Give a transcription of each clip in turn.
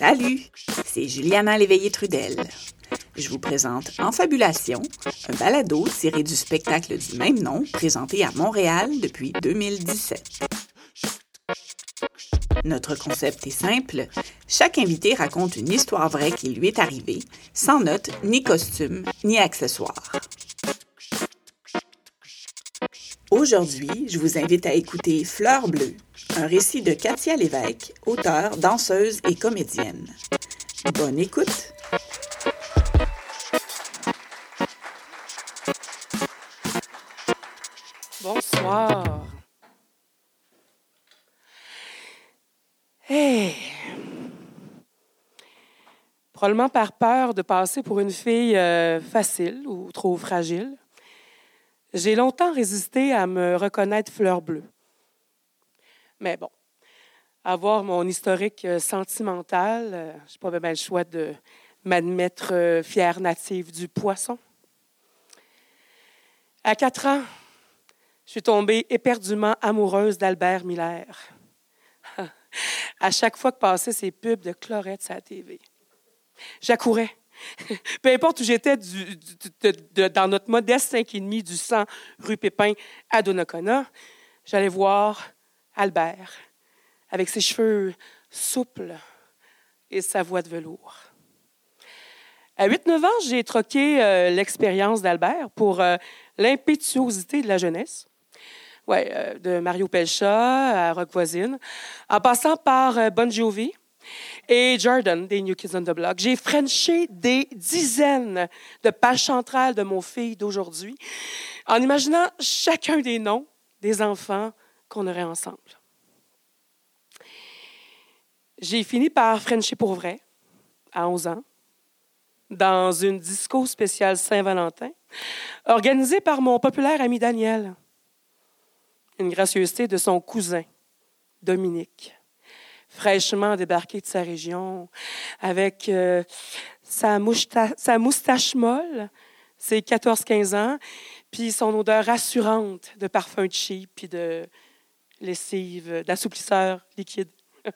Salut, c'est Juliana Léveillé-Trudel. Je vous présente En Fabulation, un balado tiré du spectacle du même nom présenté à Montréal depuis 2017. Notre concept est simple. Chaque invité raconte une histoire vraie qui lui est arrivée, sans notes, ni costumes, ni accessoires. Aujourd'hui, je vous invite à écouter Fleur bleue, un récit de Katia Lévesque, auteure, danseuse et comédienne. Bonne écoute! Bonsoir. Hey. Probablement par peur de passer pour une fille euh, facile ou trop fragile, j'ai longtemps résisté à me reconnaître fleur bleue. Mais bon, avoir mon historique euh, sentimental, euh, je n'ai pas bien le choix de m'admettre euh, fière native du poisson. À quatre ans, je suis tombée éperdument amoureuse d'Albert Miller. à chaque fois que passaient ces pubs de chlorette à la TV, j'accourais Peu importe où j'étais dans notre modeste 5,5 du 100 rue Pépin à Donnacona, j'allais voir Albert avec ses cheveux souples et sa voix de velours. À 8-9 ans, j'ai troqué euh, l'expérience d'Albert pour euh, l'impétuosité de la jeunesse. Ouais, euh, de Mario Pelcha à Rock Voisine, en passant par Bon Jovi, et Jordan des New Kids on the Block. J'ai frenché des dizaines de pages centrales de mon fille d'aujourd'hui en imaginant chacun des noms des enfants qu'on aurait ensemble. J'ai fini par frencher pour vrai à 11 ans dans une disco spéciale Saint-Valentin organisée par mon populaire ami Daniel. Une gracieuseté de son cousin, Dominique fraîchement débarqué de sa région, avec euh, sa, moustache, molle, ses 14-15 ans, puis son odeur rassurante de parfum cheap, puis de lessive, d'assouplisseur liquide.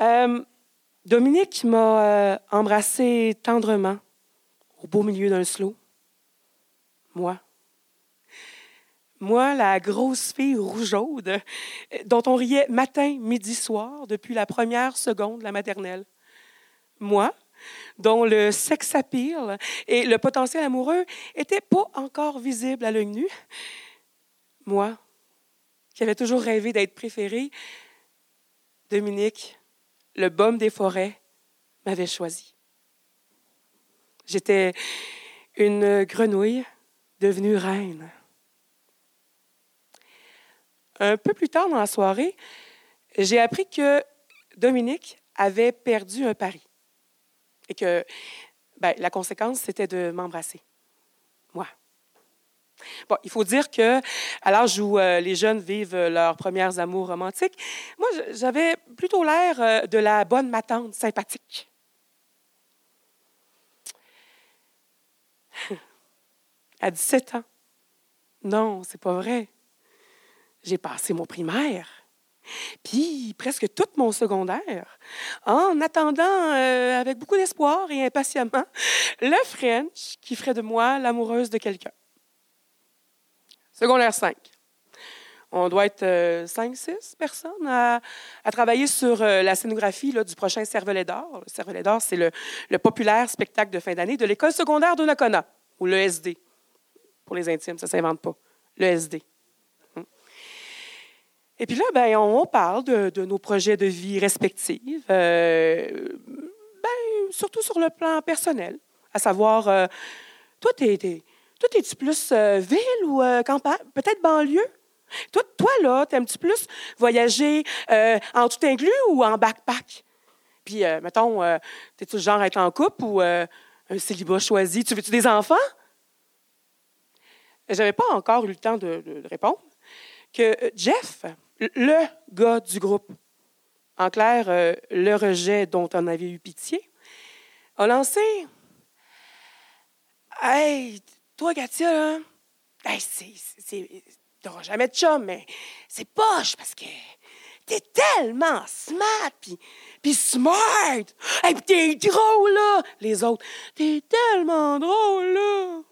Euh, Dominique m'a euh, embrassé tendrement au beau milieu d'un slow. Moi, moi, la grosse fille rougeaude, euh, dont on riait matin, midi, soir, depuis la première seconde de la maternelle. Moi, dont le sex appeal et le potentiel amoureux n'étaient pas encore visibles à l'œil nu. Moi, qui avais toujours rêvé d'être préférée, Dominique, le baume des forêts, m'avait choisi. J'étais une grenouille devenue reine. Un peu plus tard dans la soirée, j'ai appris que Dominique avait perdu un pari et que ben, la conséquence, c'était de m'embrasser. Moi. Bon, il faut dire que à l'âge où euh, les jeunes vivent leurs premières amours romantiques, moi, j'avais plutôt l'air euh, de la bonne matante sympathique. à 17 ans. Non, c'est pas vrai j'ai passé mon primaire, puis presque tout mon secondaire, en attendant euh, avec beaucoup d'espoir et impatiemment le French qui ferait de moi l'amoureuse de quelqu'un. Secondaire 5. On doit être 5-6 euh, personnes à, travailler sur euh, la scénographie du prochain Cervelet d'or. Le Cervelet d'or, c'est le, populaire spectacle de fin d'année de l'école secondaire de Nakona, ou le SD. Pour les intimes, ça ne s'invente pas. Le SD. Et puis là, ben, on parle de, nos projets de vie respectifs, euh, ben, surtout sur le plan personnel, à savoir, euh, toi, t'es, es-tu plus euh, ville ou campagne, peut-être banlieue? Toi, toi là, t'aimes-tu plus voyager en tout inclus ou en backpack? Puis, mettons, t'es-tu le genre à être en couple ou un célibat choisi? Tu veux-tu des enfants? J'avais pas encore eu le temps de répondre que Jeff, le gars du groupe, en clair, euh, le rejet dont on avait eu pitié, a lancé Hey, toi, Katia, là, hey, t'auras jamais de chum, mais c'est poche parce que t'es tellement smart, puis smart. Hey, puis t'es drôle, là. Les autres, t'es tellement drôle, là.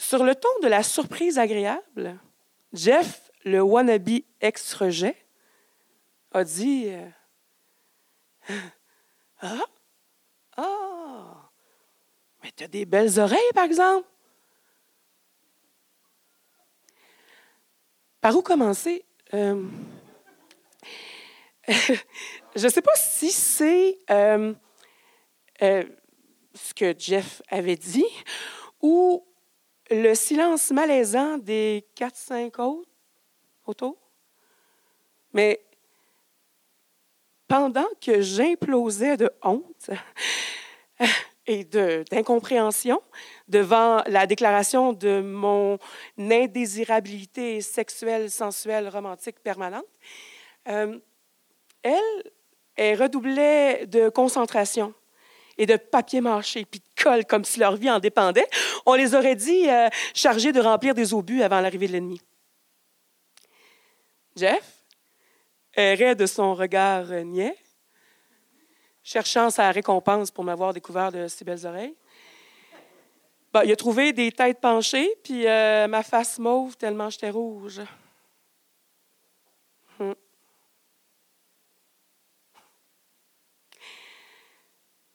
Sur le ton de la surprise agréable, Jeff, le wannabe ex-rejet, a dit euh, Ah, ah, mais t'as des belles oreilles, par exemple. Par où commencer? Euh, je ne sais pas si c'est euh, ce que Jeff avait dit ou le silence malaisant des quatre, cinq autres autour. Mais pendant que j'implosais de honte et d'incompréhension devant la déclaration de mon indésirabilité sexuelle, sensuelle, romantique permanente, euh, elle, elle redoublait de concentration et de papier mâché, puis de colle, comme si leur vie en dépendait. On les aurait dit euh, chargés de remplir des obus avant l'arrivée de l'ennemi. Jeff errait de son regard niais, cherchant sa récompense pour m'avoir découvert de si belles oreilles. il a trouvé des têtes penchées, puis euh, ma face mauve tellement j'étais rouge.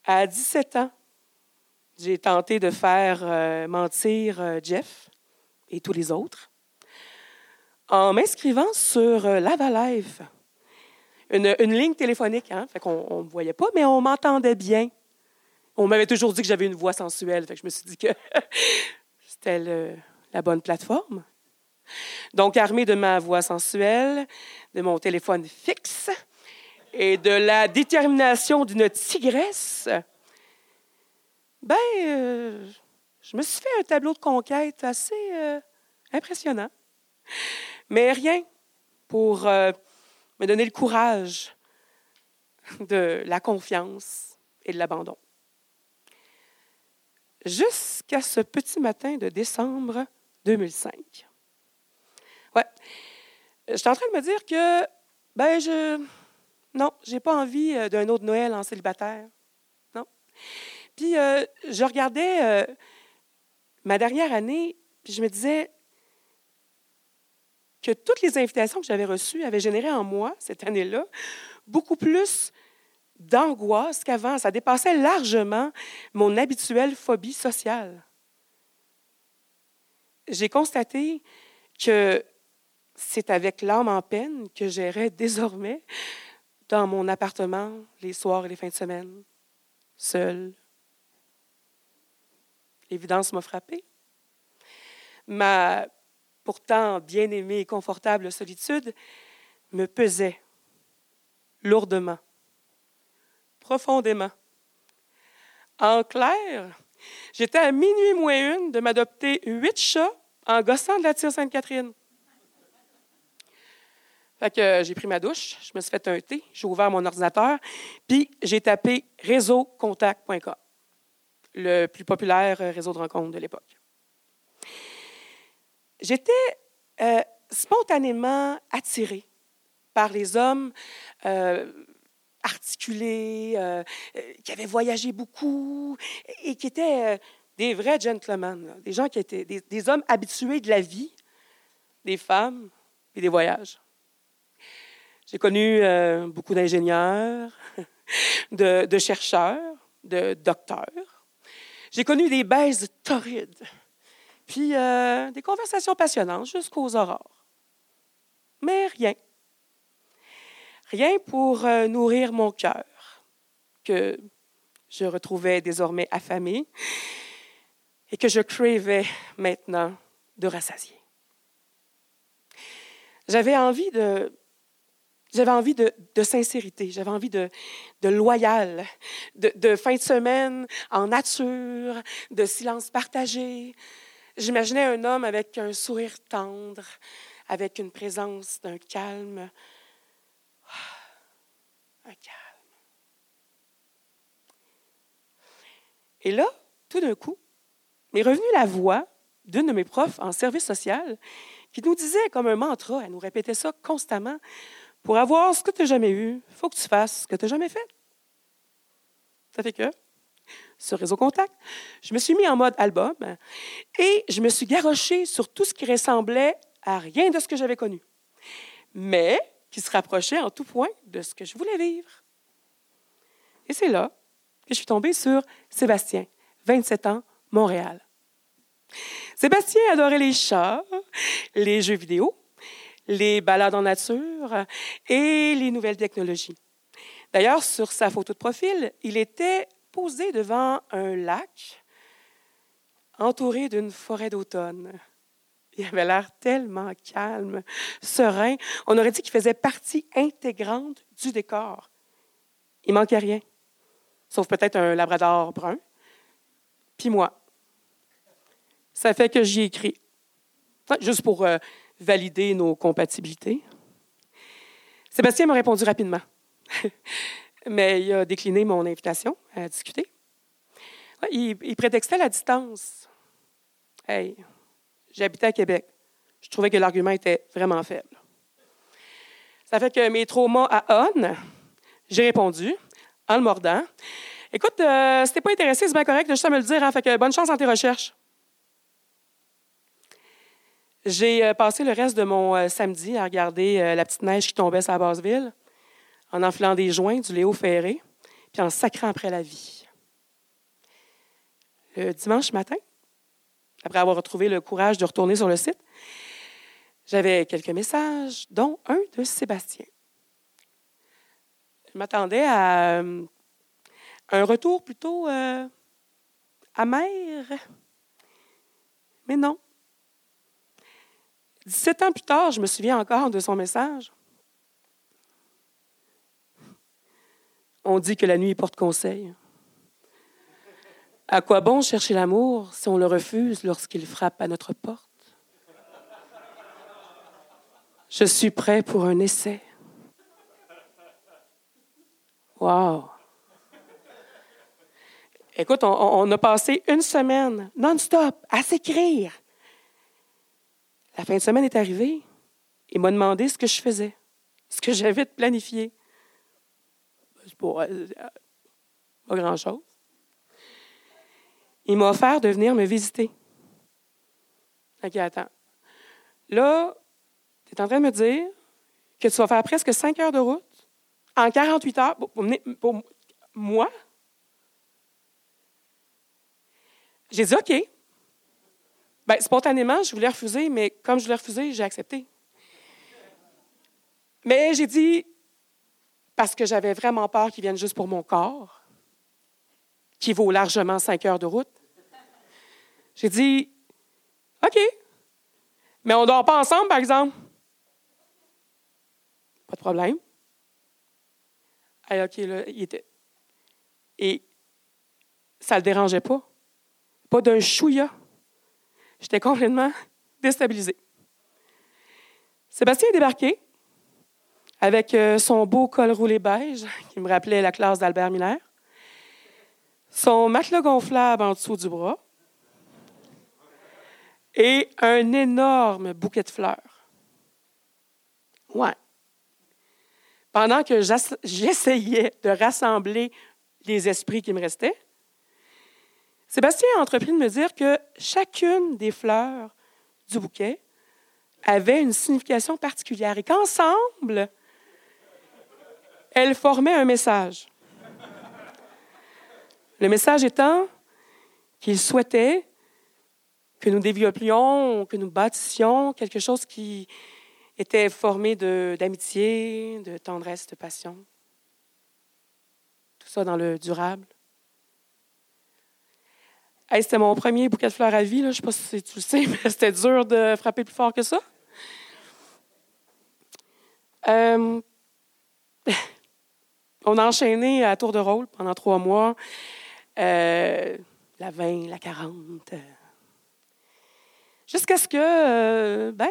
À 17 ans, j'ai tenté de faire euh, mentir euh, Jeff et tous les autres en m'inscrivant sur Lavalive une, ligne téléphonique, hein? Fait qu'on ne me voyait pas, mais on m'entendait bien. On m'avait toujours dit que j'avais une voix sensuelle, fait que je me suis dit que c'était la bonne plateforme. Donc, armée de ma voix sensuelle, de mon téléphone fixe et de la détermination d'une tigresse, ben, euh, je me suis fait un tableau de conquête assez euh, impressionnant. Mais rien pour euh, me donner le courage de la confiance et de l'abandon. Jusqu'à ce petit matin de décembre 2005. Ouais. J'étais en train de me dire que, ben, je. Non, j'ai pas envie euh, d'un autre Noël en célibataire. Non. Puis, euh, je regardais euh, ma dernière année, puis je me disais, que toutes les invitations que j'avais reçues avaient généré en moi, cette année-là, beaucoup plus d'angoisse qu'avant. Ça dépassait largement mon habituelle phobie sociale. J'ai constaté que c'est avec l'âme en peine que j'irais désormais dans mon appartement les soirs et les fins de semaine, seule. L'évidence m'a frappée. Ma pourtant bien-aimée et confortable solitude, me pesait lourdement, profondément. En clair, j'étais à minuit moins une de m'adopter huit chats en gossant de la tire Sainte-Catherine. Que j'ai pris ma douche, je me suis fait un thé, j'ai ouvert mon ordinateur, puis j'ai tapé réseaucontact.com, le plus populaire réseau de rencontres de l'époque j'étais euh, spontanément attirée par les hommes euh, articulés, euh, qui avaient voyagé beaucoup et qui étaient des vrais gentlemen, des gens qui étaient des, hommes habitués de la vie, des femmes et des voyages. J'ai connu beaucoup d'ingénieurs, de, de, chercheurs, de docteurs. J'ai connu des baises torrides puis euh, des conversations passionnantes jusqu'aux aurores. Mais rien. Rien pour euh, nourrir mon cœur, que je retrouvais désormais affamé et que je cravais maintenant de rassasier. J'avais envie de, j'avais envie de, sincérité, j'avais envie de, loyal, de, de, fin de semaine en nature, de silence partagé, J'imaginais un homme avec un sourire tendre, avec une présence d'un calme. Un calme. Et là, tout d'un coup, m'est revenue la voix d'une de mes profs en service social qui nous disait comme un mantra, elle nous répétait ça constamment, pour avoir ce que tu n'as jamais eu, il faut que tu fasses ce que tu n'as jamais fait. Ça fait que, sur Réseau Contact, je me suis mis en mode album et je me suis garoché sur tout ce qui ressemblait à rien de ce que j'avais connu, mais qui se rapprochait en tout point de ce que je voulais vivre. Et c'est là que je suis tombée sur Sébastien, 27 ans, Montréal. Sébastien adorait les chats, les jeux vidéo, les balades en nature et les nouvelles technologies. D'ailleurs, sur sa photo de profil, il était posé devant un lac entouré d'une forêt d'automne. Il avait l'air tellement calme, serein. On aurait dit qu'il faisait partie intégrante du décor. Il manquait rien, sauf peut-être un labrador brun, puis moi. Ça fait que j'y écris, juste pour euh, valider nos compatibilités. Sébastien m'a répondu rapidement, mais il a décliné mon invitation à discuter. Il, prétextait la distance. Hey, j'habitais à Québec. Je trouvais que l'argument était vraiment faible. Ça fait que mes traumas à On, j'ai répondu en le mordant. Écoute, euh, si t'es pas intéressé, c'est bien correct, juste à me le dire. Hein, que bonne chance dans tes recherches. J'ai euh, passé le reste de mon euh, samedi à regarder euh, la petite neige qui tombait sur la Basse-Ville, en enfilant des joints du Léo Ferré, puis en sacrant après la vie. Le dimanche matin, après avoir retrouvé le courage de retourner sur le site, j'avais quelques messages, dont un de Sébastien. Je m'attendais à un retour plutôt amer, mais non. 17 ans plus tard, je me souviens encore de son message. On dit que la nuit porte conseil. À quoi bon chercher l'amour si on le refuse lorsqu'il frappe à notre porte? Je suis prêt pour un essai. Wow! Écoute, on, on a passé une semaine non-stop à s'écrire, la fin de semaine est arrivée. Il m'a demandé ce que je faisais, ce que j'avais de planifié. C'est pas, euh, pas grand-chose. Il m'a offert de venir me visiter. OK, attends. Là, tu es en train de me dire que tu vas faire presque cinq heures de route en 48 heures pour, pour moi? J'ai dit OK. Bien, spontanément, je voulais refuser, mais comme je voulais refuser, j'ai accepté. Mais j'ai dit, parce que j'avais vraiment peur qu'ils viennent juste pour mon corps, qui vaut largement cinq heures de route, j'ai dit, OK, mais on ne dort pas ensemble, par exemple. Pas de problème. OK, là, il était. Et ça ne le dérangeait pas. Pas d'un chouïa. J'étais complètement déstabilisée. Sébastien est débarqué avec euh, son beau col roulé beige qui me rappelait la classe d'Albert Miller, son matelas gonflable en dessous du bras et un énorme bouquet de fleurs. Ouais. Pendant que j'essayais de rassembler les esprits qui me restaient, Sébastien a entrepris de me dire que chacune des fleurs du bouquet avait une signification particulière et qu'ensemble, elles formaient un message. Le message étant qu'il souhaitait que nous développions, que nous bâtissions quelque chose qui était formé d'amitié, de tendresse, de passion. Tout ça dans le durable c'était mon premier bouquet de fleurs à vie. Je ne sais pas si tu le sais, mais c'était dur de frapper plus fort que ça. Euh, on a enchaîné à tour de rôle pendant trois mois. Euh, la 20, la 40. Euh, jusqu'à ce que, ben,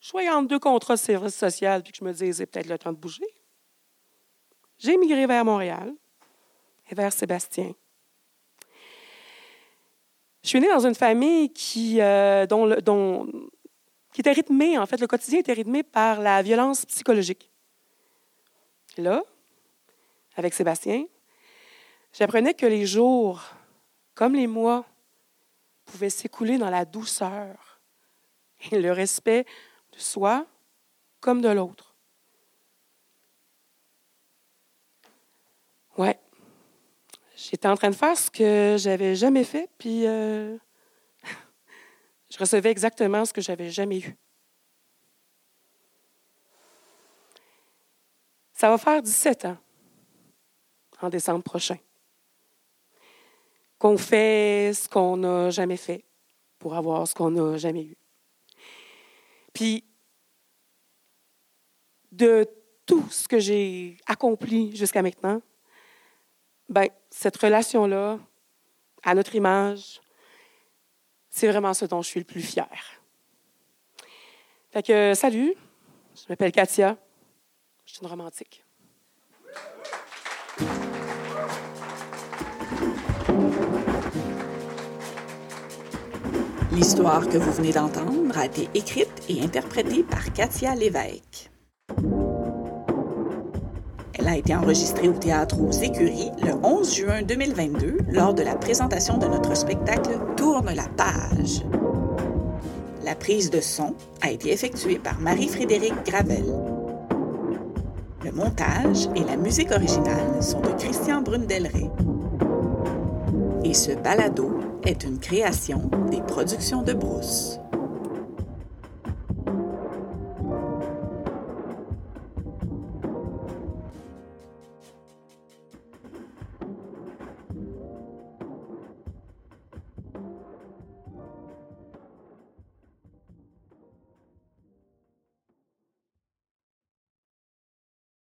je sois entre deux contrats de service social puis que je me dise, c'est peut-être le temps de bouger. J'ai migré vers Montréal et vers Sébastien. Je suis née dans une famille qui, euh, dont, qui était rythmé, en fait, le quotidien était rythmé par la violence psychologique. là, avec Sébastien, j'apprenais que les jours, comme les mois, pouvaient s'écouler dans la douceur et le respect de soi comme de l'autre. Ouais. J'étais en train de faire ce que j'avais jamais fait, puis euh, je recevais exactement ce que j'avais jamais eu. Ça va faire 17 ans en décembre prochain qu'on fait ce qu'on n'a jamais fait pour avoir ce qu'on n'a jamais eu. Puis, de tout ce que j'ai accompli jusqu'à maintenant, ben, cette relation-là, à notre image, c'est vraiment ce dont je suis le plus fière. Fait que, salut, je m'appelle Katia, je suis une romantique. L'histoire que vous venez d'entendre a été écrite et interprétée par Katia Lévesque. Elle a été enregistrée au théâtre aux Écuries le 11 juin 2022 lors de la présentation de notre spectacle Tourne la page. La prise de son a été effectuée par Marie-Frédérique Gravel. Le montage et la musique originale sont de Christian Brundelray. Et ce balado est une création des productions de Brousse.